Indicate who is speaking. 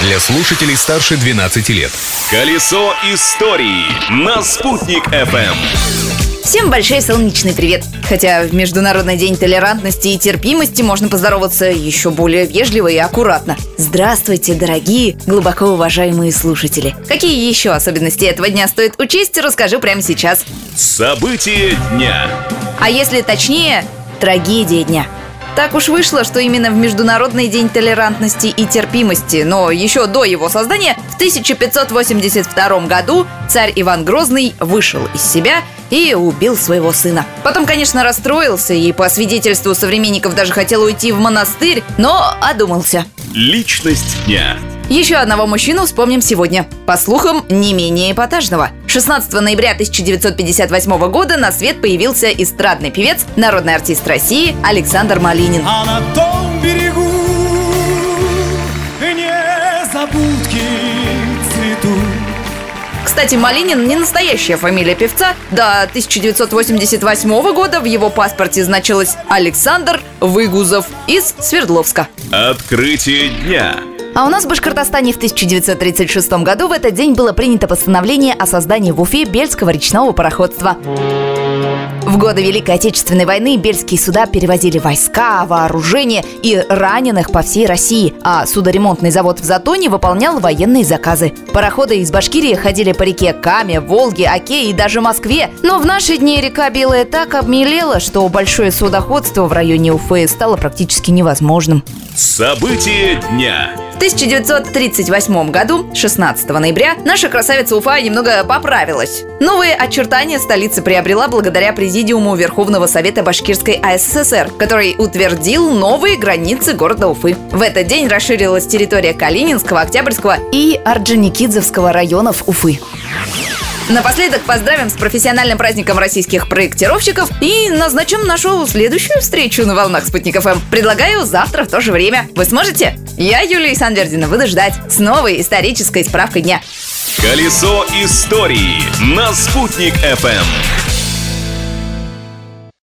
Speaker 1: для слушателей старше 12 лет.
Speaker 2: Колесо истории на «Спутник FM.
Speaker 3: Всем большой солнечный привет! Хотя в Международный день толерантности и терпимости можно поздороваться еще более вежливо и аккуратно. Здравствуйте, дорогие, глубоко уважаемые слушатели! Какие еще особенности этого дня стоит учесть, расскажу прямо сейчас.
Speaker 2: События дня.
Speaker 3: А если точнее, трагедия дня – так уж вышло, что именно в Международный день толерантности и терпимости, но еще до его создания, в 1582 году царь Иван Грозный вышел из себя и убил своего сына. Потом, конечно, расстроился и, по свидетельству современников, даже хотел уйти в монастырь, но одумался.
Speaker 2: Личность дня.
Speaker 3: Еще одного мужчину вспомним сегодня. По слухам, не менее эпатажного. 16 ноября 1958 года на свет появился эстрадный певец, народный артист России Александр Малинин.
Speaker 4: А на том берегу незабудки цветут.
Speaker 3: Кстати, Малинин не настоящая фамилия певца. До 1988 года в его паспорте значилось Александр Выгузов из Свердловска.
Speaker 2: Открытие дня.
Speaker 3: А у нас в Башкортостане в 1936 году в этот день было принято постановление о создании в Уфе Бельского речного пароходства. В годы Великой Отечественной войны бельские суда перевозили войска, вооружение и раненых по всей России, а судоремонтный завод в Затоне выполнял военные заказы. Пароходы из Башкирии ходили по реке Каме, Волге, Оке и даже Москве. Но в наши дни река Белая так обмелела, что большое судоходство в районе Уфы стало практически невозможным.
Speaker 2: События дня.
Speaker 3: В 1938 году, 16 ноября, наша красавица Уфа немного поправилась. Новые очертания столицы приобрела благодаря Президиуму Верховного Совета Башкирской АССР, который утвердил новые границы города Уфы. В этот день расширилась территория Калининского, Октябрьского и Орджоникидзевского районов Уфы. Напоследок поздравим с профессиональным праздником российских проектировщиков и назначим нашу следующую встречу на волнах Спутник ФМ. Предлагаю завтра в то же время. Вы сможете? Я, Юлия Санвердина, буду ждать с новой исторической справкой дня.
Speaker 2: Колесо истории на «Спутник FM.